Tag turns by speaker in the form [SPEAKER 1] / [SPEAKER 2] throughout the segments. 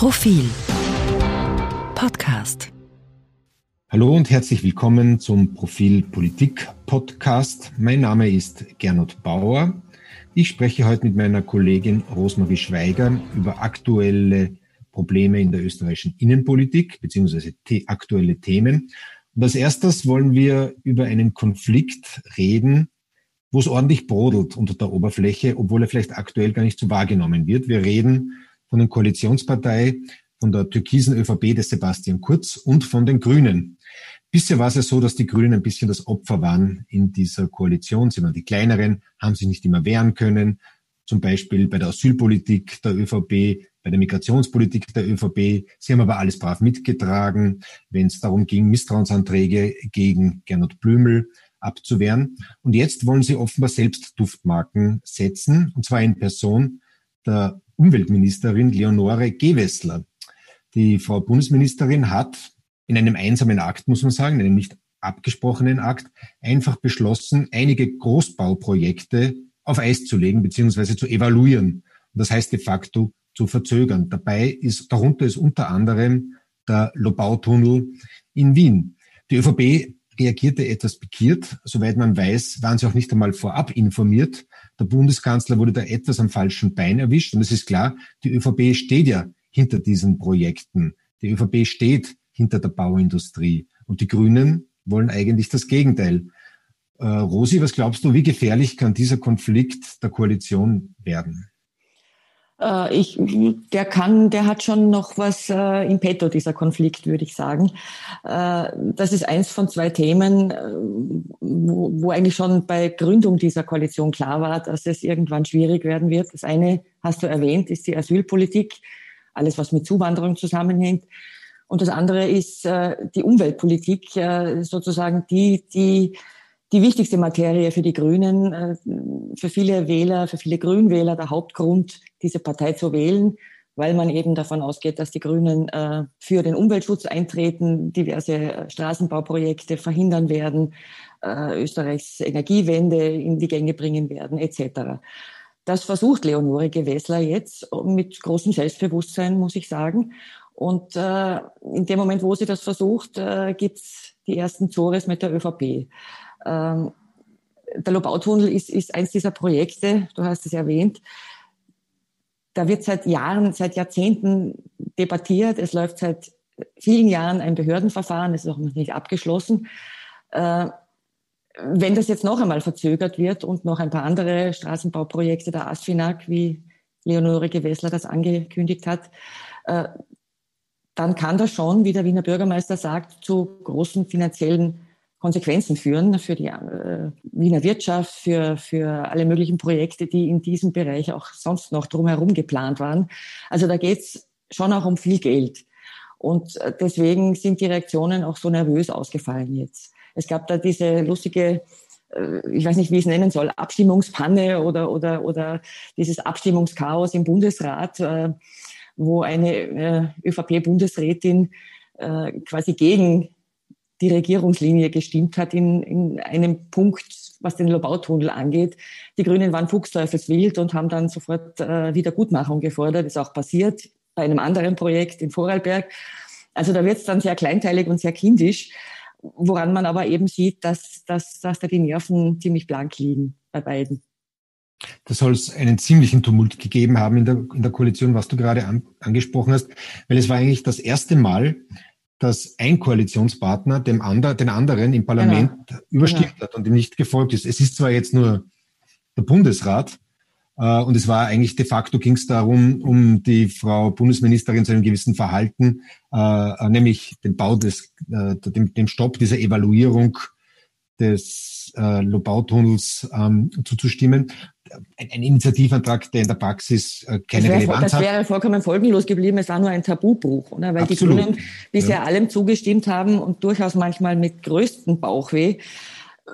[SPEAKER 1] Profil Podcast.
[SPEAKER 2] Hallo und herzlich willkommen zum Profil Politik Podcast. Mein Name ist Gernot Bauer. Ich spreche heute mit meiner Kollegin Rosmarie Schweiger über aktuelle Probleme in der österreichischen Innenpolitik beziehungsweise aktuelle Themen. Und als erstes wollen wir über einen Konflikt reden, wo es ordentlich brodelt unter der Oberfläche, obwohl er vielleicht aktuell gar nicht so wahrgenommen wird. Wir reden von der Koalitionspartei, von der türkisen ÖVP des Sebastian Kurz und von den Grünen. Bisher war es ja so, dass die Grünen ein bisschen das Opfer waren in dieser Koalition. Sie waren die kleineren, haben sich nicht immer wehren können. Zum Beispiel bei der Asylpolitik der ÖVP, bei der Migrationspolitik der ÖVP. Sie haben aber alles brav mitgetragen, wenn es darum ging, Misstrauensanträge gegen Gernot Blümel abzuwehren. Und jetzt wollen sie offenbar selbst Duftmarken setzen, und zwar in Person der Umweltministerin Leonore Gewessler. Die Frau Bundesministerin hat in einem einsamen Akt, muss man sagen, in einem nicht abgesprochenen Akt, einfach beschlossen, einige Großbauprojekte auf Eis zu legen bzw. zu evaluieren. Und das heißt de facto zu verzögern. Dabei ist, darunter ist unter anderem der Lobautunnel in Wien. Die ÖVP reagierte etwas pikiert. Soweit man weiß, waren sie auch nicht einmal vorab informiert. Der Bundeskanzler wurde da etwas am falschen Bein erwischt. Und es ist klar, die ÖVP steht ja hinter diesen Projekten. Die ÖVP steht hinter der Bauindustrie. Und die Grünen wollen eigentlich das Gegenteil. Äh, Rosi, was glaubst du, wie gefährlich kann dieser Konflikt der Koalition werden?
[SPEAKER 3] Äh, ich, der kann, der hat schon noch was äh, im Petto, dieser Konflikt, würde ich sagen. Äh, das ist eins von zwei Themen, äh, wo, wo eigentlich schon bei Gründung dieser Koalition klar war, dass es irgendwann schwierig werden wird. Das eine, hast du erwähnt, ist die Asylpolitik, alles was mit Zuwanderung zusammenhängt. Und das andere ist äh, die Umweltpolitik, äh, sozusagen die, die die wichtigste Materie für die Grünen, äh, für viele Wähler, für viele Grünwähler der Hauptgrund, diese Partei zu wählen, weil man eben davon ausgeht, dass die Grünen äh, für den Umweltschutz eintreten, diverse äh, Straßenbauprojekte verhindern werden, Österreichs Energiewende in die Gänge bringen werden, etc. Das versucht Leonore Gewessler jetzt mit großem Selbstbewusstsein, muss ich sagen. Und in dem Moment, wo sie das versucht, gibt's die ersten Zores mit der ÖVP. Ähm, der Lobautunnel ist, ist eins dieser Projekte, du hast es erwähnt. Da wird seit Jahren, seit Jahrzehnten debattiert. Es läuft seit vielen Jahren ein Behördenverfahren, es ist auch noch nicht abgeschlossen. Äh, wenn das jetzt noch einmal verzögert wird und noch ein paar andere Straßenbauprojekte der ASFINAG, wie Leonore Gewessler das angekündigt hat, äh, dann kann das schon, wie der Wiener Bürgermeister sagt, zu großen finanziellen Konsequenzen führen für die äh, Wiener Wirtschaft, für, für alle möglichen Projekte, die in diesem Bereich auch sonst noch drumherum geplant waren. Also da geht's schon auch um viel Geld. Und äh, deswegen sind die Reaktionen auch so nervös ausgefallen jetzt. Es gab da diese lustige, äh, ich weiß nicht, wie ich es nennen soll, Abstimmungspanne oder, oder, oder dieses Abstimmungschaos im Bundesrat, äh, wo eine ÖVP-Bundesrätin quasi gegen die Regierungslinie gestimmt hat in, in einem Punkt, was den Lobautunnel angeht. Die Grünen waren fuchsteufelswild und haben dann sofort äh, Wiedergutmachung gefordert. ist auch passiert bei einem anderen Projekt in Vorarlberg. Also da wird es dann sehr kleinteilig und sehr kindisch, woran man aber eben sieht, dass, dass, dass da die Nerven ziemlich blank liegen bei beiden.
[SPEAKER 2] Da soll es einen ziemlichen Tumult gegeben haben in der, in der Koalition, was du gerade an, angesprochen hast, weil es war eigentlich das erste Mal, dass ein Koalitionspartner dem ander, den anderen im Parlament genau. überstimmt genau. hat und ihm nicht gefolgt ist. Es ist zwar jetzt nur der Bundesrat, äh, und es war eigentlich de facto ging es darum, um die Frau Bundesministerin zu einem gewissen Verhalten, äh, nämlich den Bau des, äh, dem, dem Stopp dieser Evaluierung des äh, Lobautunnels ähm, zuzustimmen ein, ein Initiativantrag, der in der Praxis äh, keine
[SPEAKER 3] das
[SPEAKER 2] Relevanz
[SPEAKER 3] das hat. Das wäre vollkommen folgenlos geblieben. Es war nur ein Tabubruch, oder? weil Absolut. die Grünen bisher ja. allem zugestimmt haben und durchaus manchmal mit größtem Bauchweh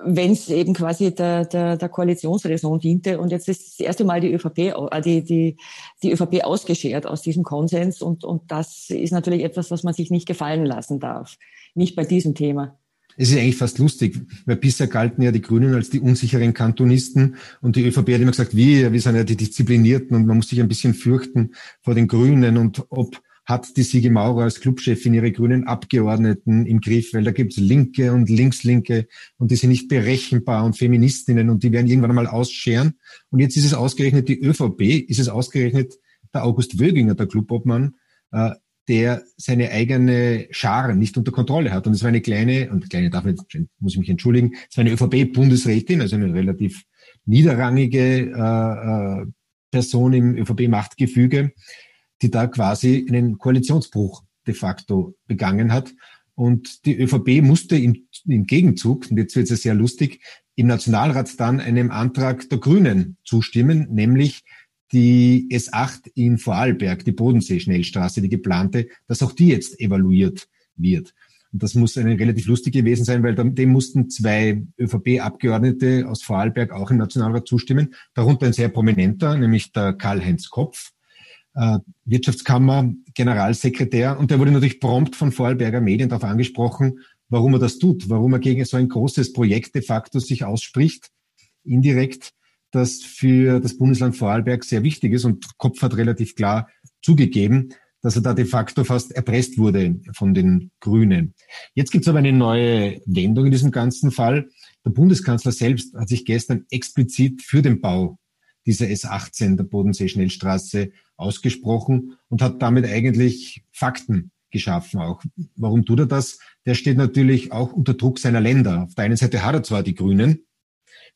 [SPEAKER 3] wenn es eben quasi der, der, der Koalitionsräson diente. Und jetzt ist das erste Mal die ÖVP, äh, die, die, die ÖVP ausgeschert aus diesem Konsens. Und, und das ist natürlich etwas, was man sich nicht gefallen lassen darf. Nicht bei diesem Thema.
[SPEAKER 2] Es ist eigentlich fast lustig, weil bisher galten ja die Grünen als die unsicheren Kantonisten und die ÖVP hat immer gesagt, wir, wir sind ja die Disziplinierten und man muss sich ein bisschen fürchten vor den Grünen und ob hat die Sigi Maurer als Clubchefin ihre grünen Abgeordneten im Griff, weil da gibt's Linke und Linkslinke und die sind nicht berechenbar und Feministinnen und die werden irgendwann einmal ausscheren. Und jetzt ist es ausgerechnet die ÖVP, ist es ausgerechnet der August Wöginger, der Clubobmann, äh, der seine eigene Schar nicht unter Kontrolle hat. Und es war eine kleine, und kleine darf ich, muss ich mich entschuldigen, es war eine ÖVP-Bundesrätin, also eine relativ niederrangige äh, äh, Person im ÖVP-Machtgefüge, die da quasi einen Koalitionsbruch de facto begangen hat. Und die ÖVP musste im, im Gegenzug, und jetzt wird es sehr lustig, im Nationalrat dann einem Antrag der Grünen zustimmen, nämlich die S8 in Vorarlberg, die Bodensee-Schnellstraße, die geplante, dass auch die jetzt evaluiert wird. Und das muss eine relativ lustig gewesen sein, weil dem mussten zwei ÖVP-Abgeordnete aus Vorarlberg auch im Nationalrat zustimmen, darunter ein sehr prominenter, nämlich der Karl-Heinz Kopf, äh, Wirtschaftskammer, Generalsekretär. Und der wurde natürlich prompt von Vorarlberger Medien darauf angesprochen, warum er das tut, warum er gegen so ein großes Projekt de facto sich ausspricht, indirekt das für das Bundesland Vorarlberg sehr wichtig ist. Und Kopf hat relativ klar zugegeben, dass er da de facto fast erpresst wurde von den Grünen. Jetzt gibt es aber eine neue Wendung in diesem ganzen Fall. Der Bundeskanzler selbst hat sich gestern explizit für den Bau dieser S18 der Bodensee-Schnellstraße ausgesprochen und hat damit eigentlich Fakten geschaffen auch. Warum tut er das? Der steht natürlich auch unter Druck seiner Länder. Auf der einen Seite hat er zwar die Grünen,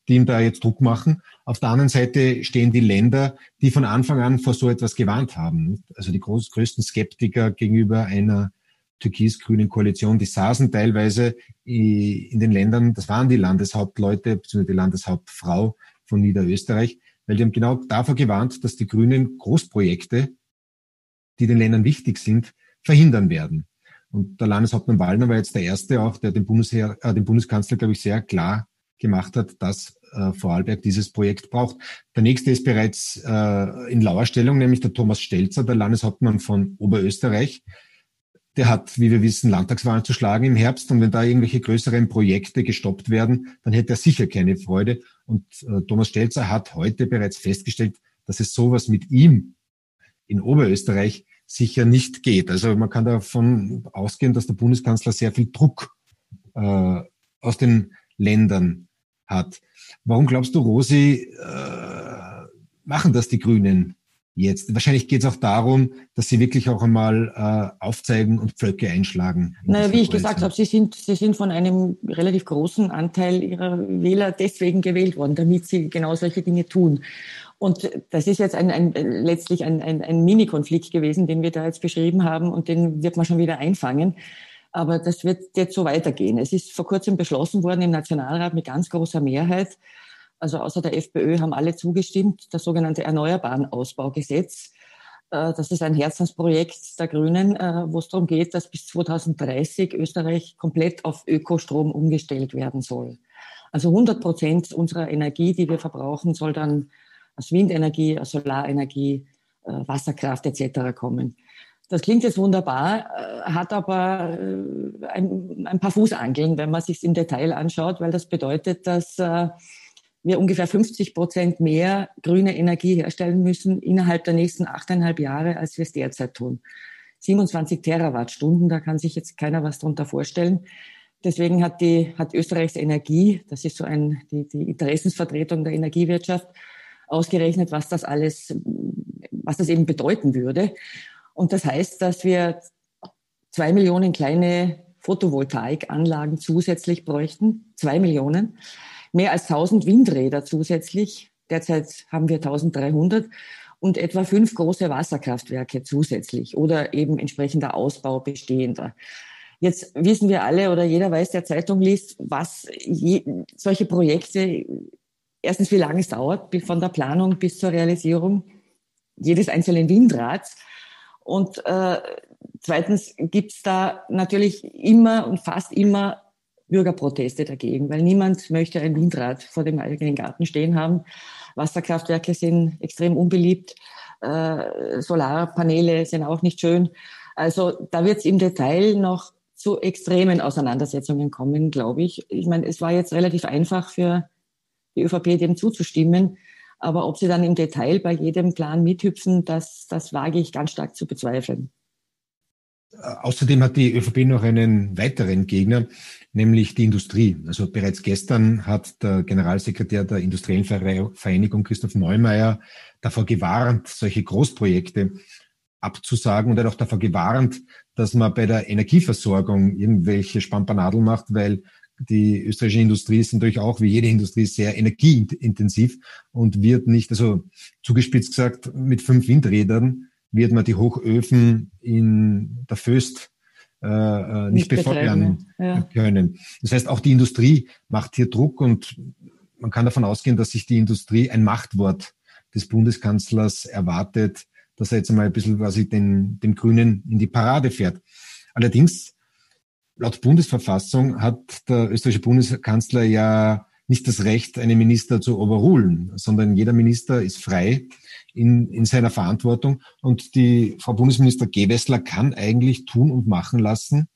[SPEAKER 2] die ihm da jetzt Druck machen. Auf der anderen Seite stehen die Länder, die von Anfang an vor so etwas gewarnt haben. Also die groß, größten Skeptiker gegenüber einer türkis-grünen Koalition, die saßen teilweise in den Ländern, das waren die Landeshauptleute, beziehungsweise die Landeshauptfrau von Niederösterreich, weil die haben genau davor gewarnt, dass die Grünen Großprojekte, die den Ländern wichtig sind, verhindern werden. Und der Landeshauptmann Wallner war jetzt der Erste auch, der den, Bundesheer, äh, den Bundeskanzler, glaube ich, sehr klar gemacht hat, dass äh, Vorarlberg dieses Projekt braucht. Der nächste ist bereits äh, in Lauerstellung, nämlich der Thomas Stelzer, der Landeshauptmann von Oberösterreich. Der hat, wie wir wissen, Landtagswahlen zu schlagen im Herbst. Und wenn da irgendwelche größeren Projekte gestoppt werden, dann hätte er sicher keine Freude. Und äh, Thomas Stelzer hat heute bereits festgestellt, dass es sowas mit ihm in Oberösterreich sicher nicht geht. Also man kann davon ausgehen, dass der Bundeskanzler sehr viel Druck äh, aus den Ländern hat. Warum glaubst du, Rosi, äh, machen das die Grünen jetzt? Wahrscheinlich geht es auch darum, dass sie wirklich auch einmal äh, aufzeigen und Pflöcke einschlagen.
[SPEAKER 3] Naja, wie ich gesagt habe, sie sind, sie sind von einem relativ großen Anteil ihrer Wähler deswegen gewählt worden, damit sie genau solche Dinge tun. Und das ist jetzt ein, ein, letztlich ein, ein, ein Mini-Konflikt gewesen, den wir da jetzt beschrieben haben und den wird man schon wieder einfangen. Aber das wird jetzt so weitergehen. Es ist vor kurzem beschlossen worden im Nationalrat mit ganz großer Mehrheit. Also außer der FPÖ haben alle zugestimmt, das sogenannte Erneuerbaren Ausbaugesetz. Äh, das ist ein Herzensprojekt der Grünen, äh, wo es darum geht, dass bis 2030 Österreich komplett auf Ökostrom umgestellt werden soll. Also 100 Prozent unserer Energie, die wir verbrauchen, soll dann aus Windenergie, aus Solarenergie, äh, Wasserkraft etc. kommen. Das klingt jetzt wunderbar, äh, hat aber äh, ein, ein paar Fußangeln, wenn man sich im Detail anschaut, weil das bedeutet, dass äh, wir ungefähr 50 Prozent mehr grüne Energie herstellen müssen innerhalb der nächsten achteinhalb Jahre, als wir es derzeit tun. 27 Terawattstunden, da kann sich jetzt keiner was drunter vorstellen. Deswegen hat die, hat Österreichs Energie, das ist so ein, die, die Interessensvertretung der Energiewirtschaft, ausgerechnet, was das alles, was das eben bedeuten würde. Und das heißt, dass wir zwei Millionen kleine Photovoltaikanlagen zusätzlich bräuchten. Zwei Millionen. Mehr als 1000 Windräder zusätzlich. Derzeit haben wir 1300 und etwa fünf große Wasserkraftwerke zusätzlich oder eben entsprechender Ausbau bestehender. Jetzt wissen wir alle oder jeder weiß, der Zeitung liest, was je, solche Projekte, erstens wie lange es dauert, von der Planung bis zur Realisierung jedes einzelnen Windrads. Und äh, zweitens gibt's da natürlich immer und fast immer Bürgerproteste dagegen, weil niemand möchte ein Windrad vor dem eigenen Garten stehen haben. Wasserkraftwerke sind extrem unbeliebt, äh, Solarpaneele sind auch nicht schön. Also da wird es im Detail noch zu extremen Auseinandersetzungen kommen, glaube ich. Ich meine, es war jetzt relativ einfach für die ÖVP dem zuzustimmen. Aber ob sie dann im Detail bei jedem Plan mithüpfen, das, das wage ich ganz stark zu bezweifeln.
[SPEAKER 2] Außerdem hat die ÖVP noch einen weiteren Gegner, nämlich die Industrie. Also bereits gestern hat der Generalsekretär der Industriellen Vereinigung Christoph Neumeier davor gewarnt, solche Großprojekte abzusagen und er hat auch davor gewarnt, dass man bei der Energieversorgung irgendwelche Spampanadeln macht, weil die österreichische Industrie ist natürlich auch wie jede Industrie sehr energieintensiv und wird nicht, also zugespitzt gesagt, mit fünf Windrädern wird man die Hochöfen in der Föst äh, äh nicht, nicht befeuern ja. können. Das heißt, auch die Industrie macht hier Druck und man kann davon ausgehen, dass sich die Industrie ein Machtwort des Bundeskanzlers erwartet, dass er jetzt einmal ein bisschen quasi den, den Grünen in die Parade fährt. Allerdings, laut Bundesverfassung hat der österreichische Bundeskanzler ja nicht das Recht, einen Minister zu overrulen, sondern jeder Minister ist frei in, in seiner Verantwortung. Und die Frau Bundesminister Gewessler kann eigentlich tun und machen lassen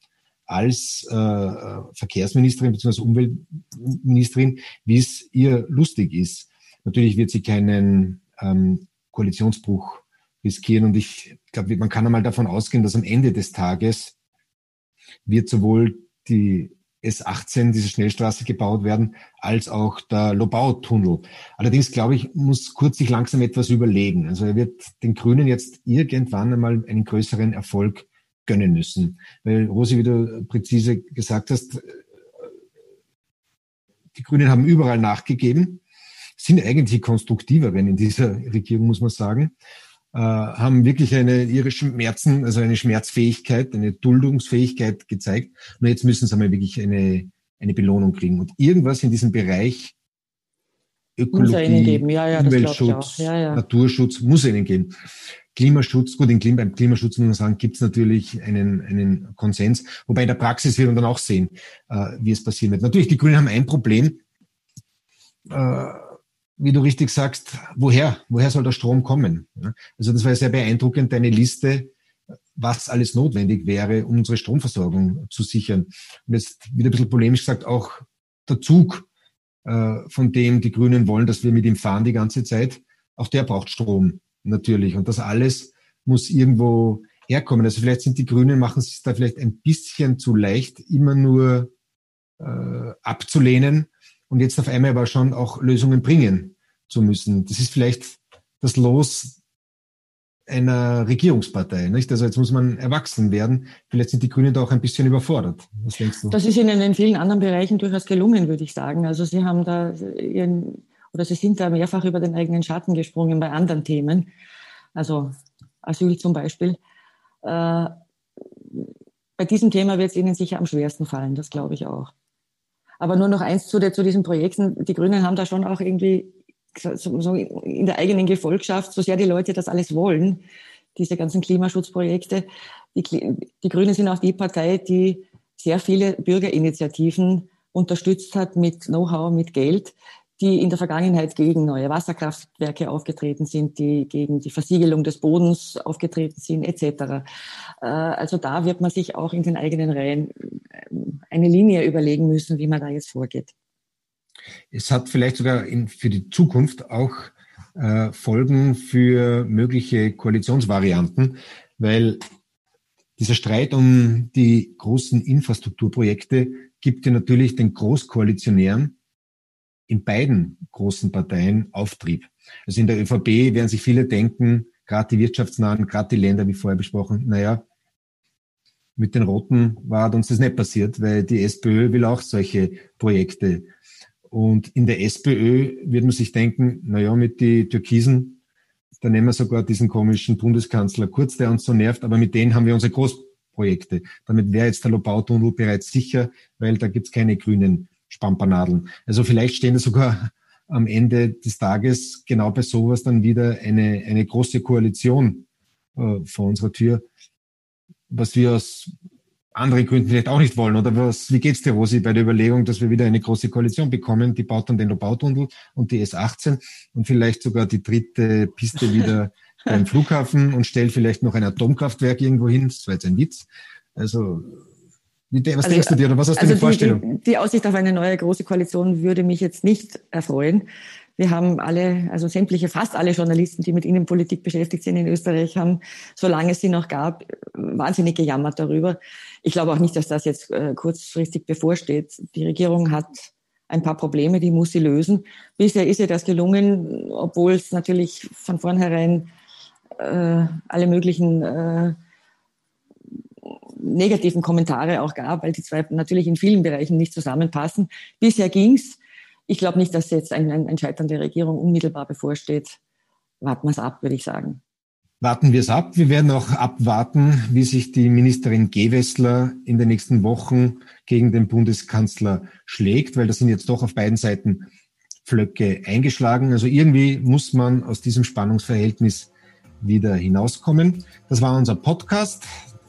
[SPEAKER 2] als äh, Verkehrsministerin bzw. Umweltministerin, wie es ihr lustig ist. Natürlich wird sie keinen ähm, Koalitionsbruch riskieren. Und ich glaube, man kann einmal davon ausgehen, dass am Ende des Tages wird sowohl die S18, diese Schnellstraße gebaut werden, als auch der Lobau-Tunnel. Allerdings glaube ich, muss Kurz sich langsam etwas überlegen. Also er wird den Grünen jetzt irgendwann einmal einen größeren Erfolg gönnen müssen. Weil, Rosi, wie du präzise gesagt hast, die Grünen haben überall nachgegeben, sind eigentlich konstruktiveren in dieser Regierung, muss man sagen äh, haben wirklich eine, ihre Schmerzen, also eine Schmerzfähigkeit, eine Duldungsfähigkeit gezeigt. Nur jetzt müssen sie einmal wirklich eine, eine Belohnung kriegen. Und irgendwas in diesem Bereich Ökologie, ja, ja, Umweltschutz, ja, Naturschutz muss ihnen geben. Klimaschutz, gut, Klima, beim Klimaschutz muss man sagen, gibt es natürlich einen, einen Konsens. Wobei in der Praxis wird man dann auch sehen, äh, wie es passieren wird. Natürlich, die Grünen haben ein Problem. Äh, wie du richtig sagst, woher, woher soll der Strom kommen? Also das war sehr beeindruckend, deine Liste, was alles notwendig wäre, um unsere Stromversorgung zu sichern. Und jetzt wieder ein bisschen polemisch gesagt, auch der Zug, äh, von dem die Grünen wollen, dass wir mit ihm fahren die ganze Zeit, auch der braucht Strom natürlich. Und das alles muss irgendwo herkommen. Also vielleicht sind die Grünen, machen es da vielleicht ein bisschen zu leicht, immer nur äh, abzulehnen und jetzt auf einmal aber schon auch Lösungen bringen zu müssen. Das ist vielleicht das Los einer Regierungspartei, nicht? Also jetzt muss man erwachsen werden. Vielleicht sind die Grünen da auch ein bisschen überfordert.
[SPEAKER 3] Was denkst du? Das ist ihnen in vielen anderen Bereichen durchaus gelungen, würde ich sagen. Also sie haben da ihren, oder sie sind da mehrfach über den eigenen Schatten gesprungen bei anderen Themen. Also Asyl zum Beispiel. Äh, bei diesem Thema wird es ihnen sicher am schwersten fallen, das glaube ich auch. Aber nur noch eins zu, zu diesen Projekten. Die Grünen haben da schon auch irgendwie so in der eigenen Gefolgschaft, so sehr die Leute das alles wollen, diese ganzen Klimaschutzprojekte. Die, die Grünen sind auch die Partei, die sehr viele Bürgerinitiativen unterstützt hat mit Know-how, mit Geld, die in der Vergangenheit gegen neue Wasserkraftwerke aufgetreten sind, die gegen die Versiegelung des Bodens aufgetreten sind, etc. Äh, also da wird man sich auch in den eigenen Reihen ähm, eine Linie überlegen müssen, wie man da jetzt vorgeht.
[SPEAKER 2] Es hat vielleicht sogar in, für die Zukunft auch äh, Folgen für mögliche Koalitionsvarianten, weil dieser Streit um die großen Infrastrukturprojekte gibt ja natürlich den Großkoalitionären in beiden großen Parteien Auftrieb. Also in der ÖVP werden sich viele denken, gerade die wirtschaftsnahen, gerade die Länder, wie vorher besprochen, naja, mit den Roten war uns das nicht passiert, weil die SPÖ will auch solche Projekte. Und in der SPÖ wird man sich denken, naja, mit die Türkisen, da nehmen wir sogar diesen komischen Bundeskanzler Kurz, der uns so nervt, aber mit denen haben wir unsere Großprojekte. Damit wäre jetzt der Lobautunnel bereits sicher, weil da gibt's keine grünen Spampanadeln. Also vielleicht stehen sogar am Ende des Tages genau bei sowas dann wieder eine, eine große Koalition äh, vor unserer Tür, was wir aus anderen Gründen vielleicht auch nicht wollen. Oder was, wie geht's dir, Rosi, bei der Überlegung, dass wir wieder eine große Koalition bekommen? Die baut dann den Lobautunnel und die S18 und vielleicht sogar die dritte Piste wieder beim Flughafen und stellt vielleicht noch ein Atomkraftwerk irgendwo hin. Das war jetzt ein Witz. Also was also, denkst du dir oder was hast du also
[SPEAKER 3] für eine Vorstellung? Die, die, Aussicht auf eine neue große Koalition würde mich jetzt nicht erfreuen. Wir haben alle, also sämtliche, fast alle Journalisten, die mit Innenpolitik beschäftigt sind in Österreich, haben, solange es sie noch gab, wahnsinnig gejammert darüber. Ich glaube auch nicht, dass das jetzt äh, kurzfristig bevorsteht. Die Regierung hat ein paar Probleme, die muss sie lösen. Bisher ist ihr das gelungen, obwohl es natürlich von vornherein äh, alle möglichen äh, negativen Kommentare auch gab, weil die zwei natürlich in vielen Bereichen nicht zusammenpassen. Bisher ging's. Ich glaube nicht, dass jetzt ein, ein, Scheitern der Regierung unmittelbar bevorsteht. Warten wir es ab, würde ich sagen.
[SPEAKER 2] Warten wir es ab. Wir werden auch abwarten, wie sich die Ministerin Gewessler in den nächsten Wochen gegen den Bundeskanzler schlägt, weil da sind jetzt doch auf beiden Seiten Flöcke eingeschlagen. Also irgendwie muss man aus diesem Spannungsverhältnis wieder hinauskommen. Das war unser Podcast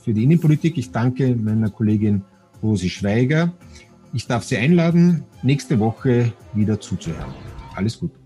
[SPEAKER 2] für die Innenpolitik. Ich danke meiner Kollegin Rosi Schweiger. Ich darf Sie einladen, nächste Woche wieder zuzuhören. Alles Gute.